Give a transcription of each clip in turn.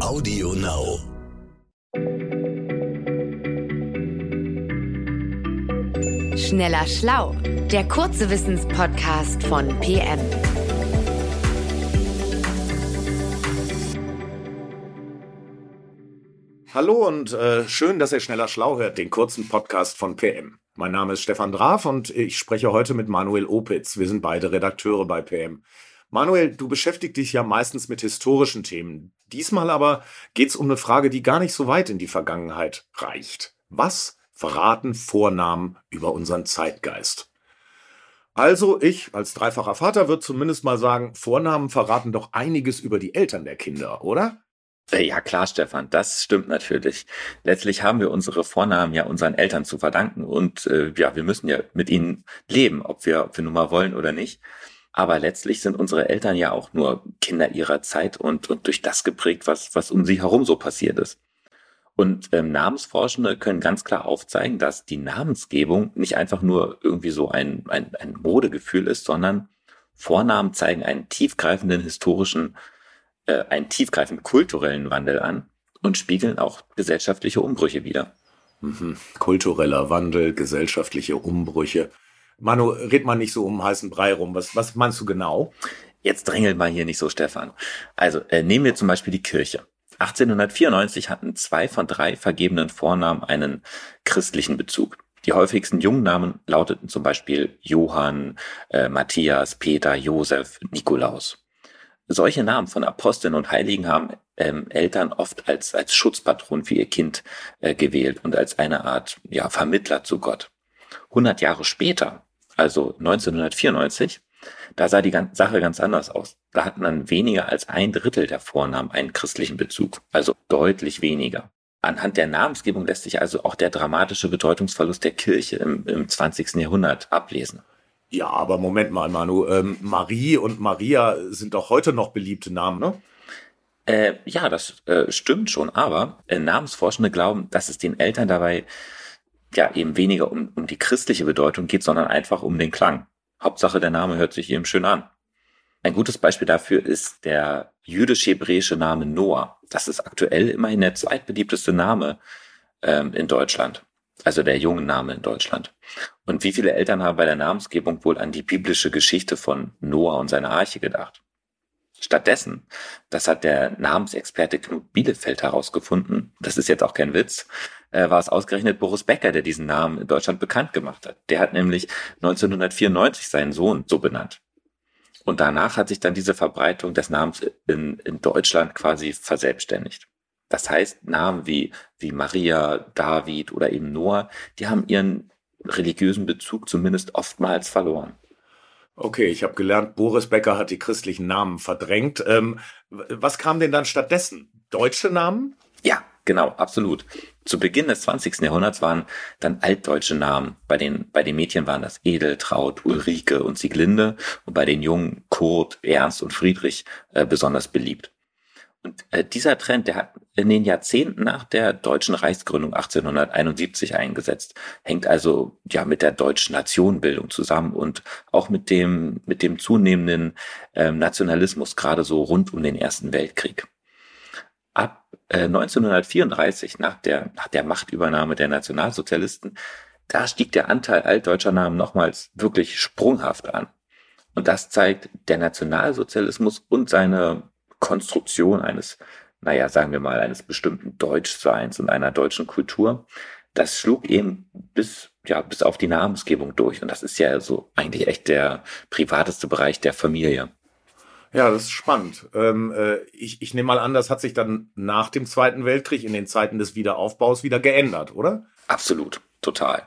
Audio Now. Schneller Schlau, der kurze Wissenspodcast von PM. Hallo und äh, schön, dass ihr Schneller Schlau hört, den kurzen Podcast von PM. Mein Name ist Stefan Draf und ich spreche heute mit Manuel Opitz. Wir sind beide Redakteure bei PM. Manuel, du beschäftigst dich ja meistens mit historischen Themen. Diesmal aber geht es um eine Frage, die gar nicht so weit in die Vergangenheit reicht. Was verraten Vornamen über unseren Zeitgeist? Also ich als dreifacher Vater würde zumindest mal sagen, Vornamen verraten doch einiges über die Eltern der Kinder, oder? Äh, ja, klar, Stefan, das stimmt natürlich. Letztlich haben wir unsere Vornamen ja unseren Eltern zu verdanken und äh, ja, wir müssen ja mit ihnen leben, ob wir, ob wir nun mal wollen oder nicht. Aber letztlich sind unsere Eltern ja auch nur Kinder ihrer Zeit und, und durch das geprägt, was, was um sie herum so passiert ist. Und ähm, Namensforschende können ganz klar aufzeigen, dass die Namensgebung nicht einfach nur irgendwie so ein, ein, ein Modegefühl ist, sondern Vornamen zeigen einen tiefgreifenden historischen äh, einen tiefgreifenden kulturellen Wandel an und spiegeln auch gesellschaftliche Umbrüche wider. Mhm. Kultureller Wandel, gesellschaftliche Umbrüche. Manu, red mal nicht so um heißen Brei rum. Was, was meinst du genau? Jetzt drängelt mal hier nicht so, Stefan. Also äh, nehmen wir zum Beispiel die Kirche. 1894 hatten zwei von drei vergebenen Vornamen einen christlichen Bezug. Die häufigsten Jungnamen lauteten zum Beispiel Johann, äh, Matthias, Peter, Josef, Nikolaus. Solche Namen von Aposteln und Heiligen haben ähm, Eltern oft als, als Schutzpatron für ihr Kind äh, gewählt und als eine Art ja, Vermittler zu Gott. 100 Jahre später, also 1994, da sah die Sache ganz anders aus. Da hatten dann weniger als ein Drittel der Vornamen einen christlichen Bezug, also deutlich weniger. Anhand der Namensgebung lässt sich also auch der dramatische Bedeutungsverlust der Kirche im, im 20. Jahrhundert ablesen. Ja, aber Moment mal, Manu. Ähm, Marie und Maria sind doch heute noch beliebte Namen, ne? Äh, ja, das äh, stimmt schon, aber äh, Namensforschende glauben, dass es den Eltern dabei ja eben weniger um, um die christliche Bedeutung geht, sondern einfach um den Klang. Hauptsache, der Name hört sich eben schön an. Ein gutes Beispiel dafür ist der jüdisch-hebräische Name Noah. Das ist aktuell immerhin der zweitbeliebteste Name ähm, in Deutschland also der jungen Name in Deutschland. Und wie viele Eltern haben bei der Namensgebung wohl an die biblische Geschichte von Noah und seiner Arche gedacht? Stattdessen, das hat der Namensexperte Knut Bielefeld herausgefunden, das ist jetzt auch kein Witz, äh, war es ausgerechnet Boris Becker, der diesen Namen in Deutschland bekannt gemacht hat. Der hat nämlich 1994 seinen Sohn so benannt. Und danach hat sich dann diese Verbreitung des Namens in, in Deutschland quasi verselbstständigt. Das heißt, Namen wie, wie Maria, David oder eben Noah, die haben ihren religiösen Bezug zumindest oftmals verloren. Okay, ich habe gelernt, Boris Becker hat die christlichen Namen verdrängt. Ähm, was kam denn dann stattdessen? Deutsche Namen? Ja, genau, absolut. Zu Beginn des 20. Jahrhunderts waren dann altdeutsche Namen. Bei den, bei den Mädchen waren das Edeltraut, Ulrike und Sieglinde und bei den Jungen Kurt, Ernst und Friedrich äh, besonders beliebt. Und äh, dieser Trend, der hat in den Jahrzehnten nach der deutschen Reichsgründung 1871 eingesetzt, hängt also ja mit der deutschen Nationenbildung zusammen und auch mit dem mit dem zunehmenden ähm, Nationalismus gerade so rund um den Ersten Weltkrieg. Ab äh, 1934 nach der nach der Machtübernahme der Nationalsozialisten, da stieg der Anteil altdeutscher Namen nochmals wirklich sprunghaft an. Und das zeigt der Nationalsozialismus und seine Konstruktion eines, naja, sagen wir mal, eines bestimmten Deutschseins und einer deutschen Kultur, das schlug eben bis, ja, bis auf die Namensgebung durch. Und das ist ja so eigentlich echt der privateste Bereich der Familie. Ja, das ist spannend. Ähm, äh, ich, ich nehme mal an, das hat sich dann nach dem Zweiten Weltkrieg in den Zeiten des Wiederaufbaus wieder geändert, oder? Absolut, total.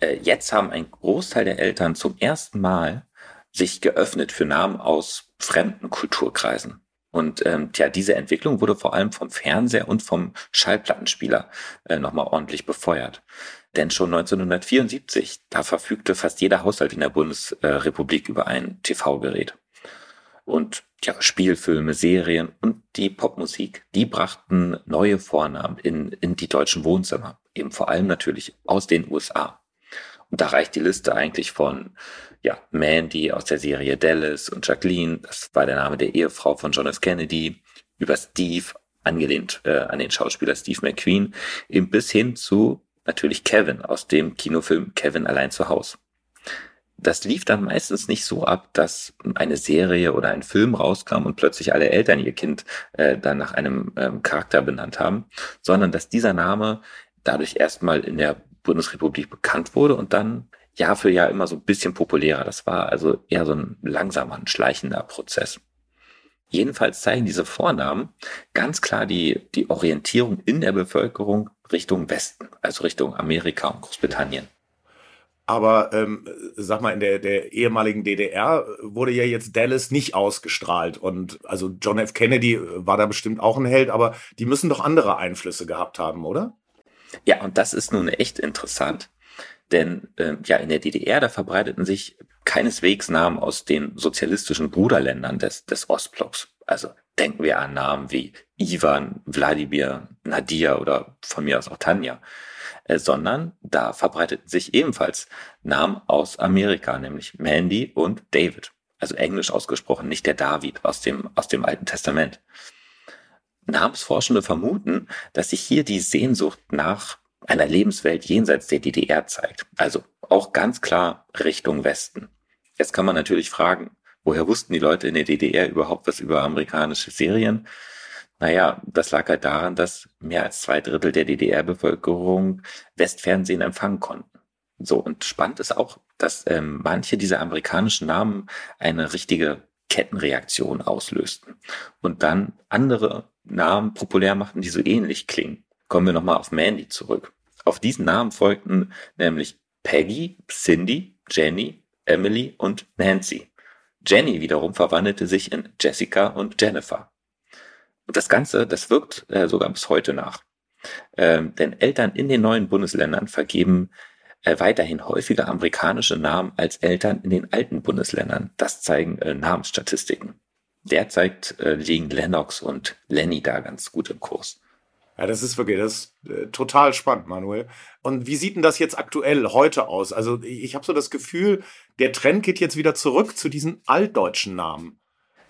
Äh, jetzt haben ein Großteil der Eltern zum ersten Mal sich geöffnet für Namen aus fremden Kulturkreisen. Und ähm, tja, diese Entwicklung wurde vor allem vom Fernseher und vom Schallplattenspieler äh, nochmal ordentlich befeuert. Denn schon 1974, da verfügte fast jeder Haushalt in der Bundesrepublik über ein TV-Gerät. Und ja, Spielfilme, Serien und die Popmusik, die brachten neue Vornamen in, in die deutschen Wohnzimmer. Eben vor allem natürlich aus den USA. Da reicht die Liste eigentlich von ja, Mandy aus der Serie Dallas und Jacqueline, das war der Name der Ehefrau von John F. Kennedy, über Steve angelehnt äh, an den Schauspieler Steve McQueen, eben bis hin zu natürlich Kevin aus dem Kinofilm Kevin allein zu Haus. Das lief dann meistens nicht so ab, dass eine Serie oder ein Film rauskam und plötzlich alle Eltern ihr Kind äh, dann nach einem ähm, Charakter benannt haben, sondern dass dieser Name dadurch erstmal in der Bundesrepublik bekannt wurde und dann Jahr für Jahr immer so ein bisschen populärer. Das war also eher so ein langsamer, ein schleichender Prozess. Jedenfalls zeigen diese Vornamen ganz klar die, die Orientierung in der Bevölkerung Richtung Westen, also Richtung Amerika und Großbritannien. Aber ähm, sag mal, in der, der ehemaligen DDR wurde ja jetzt Dallas nicht ausgestrahlt. Und also John F. Kennedy war da bestimmt auch ein Held, aber die müssen doch andere Einflüsse gehabt haben, oder? Ja, und das ist nun echt interessant. Denn äh, ja, in der DDR, da verbreiteten sich keineswegs Namen aus den sozialistischen Bruderländern des, des Ostblocks. Also denken wir an Namen wie Ivan, Wladimir, Nadia oder von mir aus auch Tanja. Äh, sondern da verbreiteten sich ebenfalls Namen aus Amerika, nämlich Mandy und David. Also englisch ausgesprochen, nicht der David aus dem, aus dem Alten Testament. Namensforschende vermuten, dass sich hier die Sehnsucht nach einer Lebenswelt jenseits der DDR zeigt. Also auch ganz klar Richtung Westen. Jetzt kann man natürlich fragen, woher wussten die Leute in der DDR überhaupt was über amerikanische Serien? Naja, das lag halt daran, dass mehr als zwei Drittel der DDR-Bevölkerung Westfernsehen empfangen konnten. So, und spannend ist auch, dass ähm, manche dieser amerikanischen Namen eine richtige Kettenreaktion auslösten und dann andere Namen populär machten, die so ähnlich klingen. Kommen wir nochmal auf Mandy zurück. Auf diesen Namen folgten nämlich Peggy, Cindy, Jenny, Emily und Nancy. Jenny wiederum verwandelte sich in Jessica und Jennifer. Und das Ganze, das wirkt äh, sogar bis heute nach. Ähm, denn Eltern in den neuen Bundesländern vergeben äh, weiterhin häufiger amerikanische Namen als Eltern in den alten Bundesländern. Das zeigen äh, Namensstatistiken. Derzeit äh, liegen Lennox und Lenny da ganz gut im Kurs. Ja, das ist wirklich, das ist äh, total spannend, Manuel. Und wie sieht denn das jetzt aktuell heute aus? Also ich habe so das Gefühl, der Trend geht jetzt wieder zurück zu diesen altdeutschen Namen.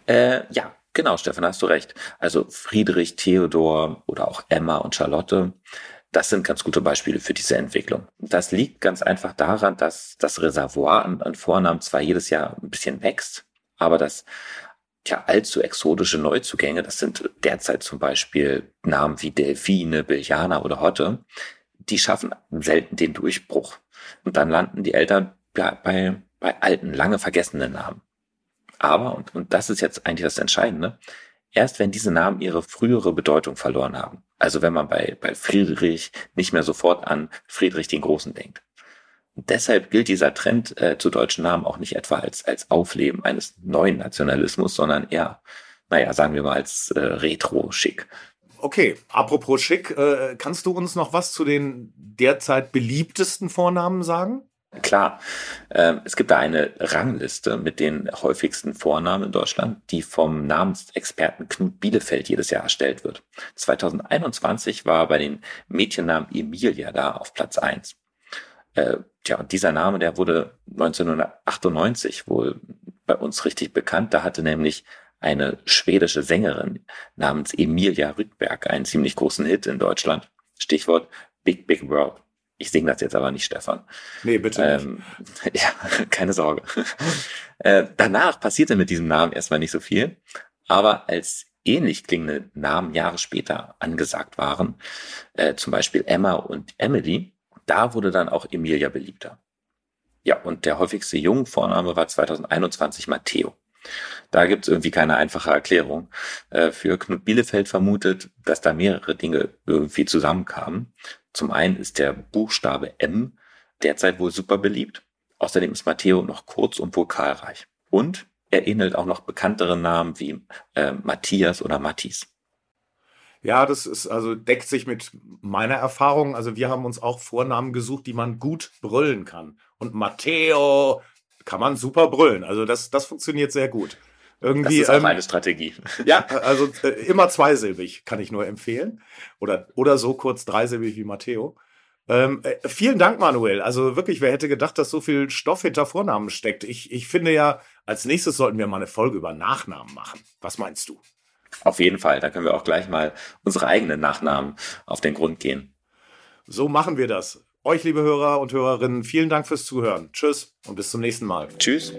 Äh, ja, genau, Stefan, hast du recht. Also Friedrich, Theodor oder auch Emma und Charlotte, das sind ganz gute Beispiele für diese Entwicklung. Das liegt ganz einfach daran, dass das Reservoir an, an Vornamen zwar jedes Jahr ein bisschen wächst, aber das Tja, allzu exotische Neuzugänge, das sind derzeit zum Beispiel Namen wie Delfine, Biljana oder Hotte, die schaffen selten den Durchbruch. Und dann landen die Eltern ja, bei, bei alten, lange vergessenen Namen. Aber, und, und das ist jetzt eigentlich das Entscheidende, erst wenn diese Namen ihre frühere Bedeutung verloren haben. Also wenn man bei, bei Friedrich nicht mehr sofort an Friedrich den Großen denkt. Deshalb gilt dieser Trend äh, zu deutschen Namen auch nicht etwa als, als Aufleben eines neuen Nationalismus, sondern eher, naja, sagen wir mal als äh, Retro-Schick. Okay, apropos schick, äh, kannst du uns noch was zu den derzeit beliebtesten Vornamen sagen? Klar, äh, es gibt da eine Rangliste mit den häufigsten Vornamen in Deutschland, die vom Namensexperten Knut Bielefeld jedes Jahr erstellt wird. 2021 war bei den Mädchennamen Emilia da auf Platz eins. Äh, tja, und dieser Name, der wurde 1998 wohl bei uns richtig bekannt. Da hatte nämlich eine schwedische Sängerin namens Emilia Rückberg einen ziemlich großen Hit in Deutschland. Stichwort Big Big World. Ich singe das jetzt aber nicht, Stefan. Nee, bitte ähm, Ja, keine Sorge. äh, danach passierte mit diesem Namen erstmal nicht so viel. Aber als ähnlich klingende Namen Jahre später angesagt waren, äh, zum Beispiel Emma und Emily, da wurde dann auch Emilia beliebter. Ja, und der häufigste Jungvorname war 2021 Matteo. Da gibt es irgendwie keine einfache Erklärung. Äh, für Knut Bielefeld vermutet, dass da mehrere Dinge irgendwie zusammenkamen. Zum einen ist der Buchstabe M derzeit wohl super beliebt. Außerdem ist Matteo noch kurz und vokalreich. Und er ähnelt auch noch bekanntere Namen wie äh, Matthias oder Mattis. Ja, das ist also deckt sich mit meiner Erfahrung. Also wir haben uns auch Vornamen gesucht, die man gut brüllen kann. Und Matteo kann man super brüllen. Also das, das funktioniert sehr gut. Irgendwie, das ist auch ähm, eine Strategie. Ja, also äh, immer zweisilbig kann ich nur empfehlen. Oder, oder so kurz dreisilbig wie Matteo. Ähm, äh, vielen Dank, Manuel. Also wirklich, wer hätte gedacht, dass so viel Stoff hinter Vornamen steckt? Ich, ich finde ja, als nächstes sollten wir mal eine Folge über Nachnamen machen. Was meinst du? Auf jeden Fall, da können wir auch gleich mal unsere eigenen Nachnamen auf den Grund gehen. So machen wir das. Euch, liebe Hörer und Hörerinnen, vielen Dank fürs Zuhören. Tschüss und bis zum nächsten Mal. Tschüss.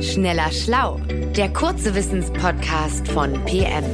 Schneller Schlau, der kurze Wissenspodcast von PM.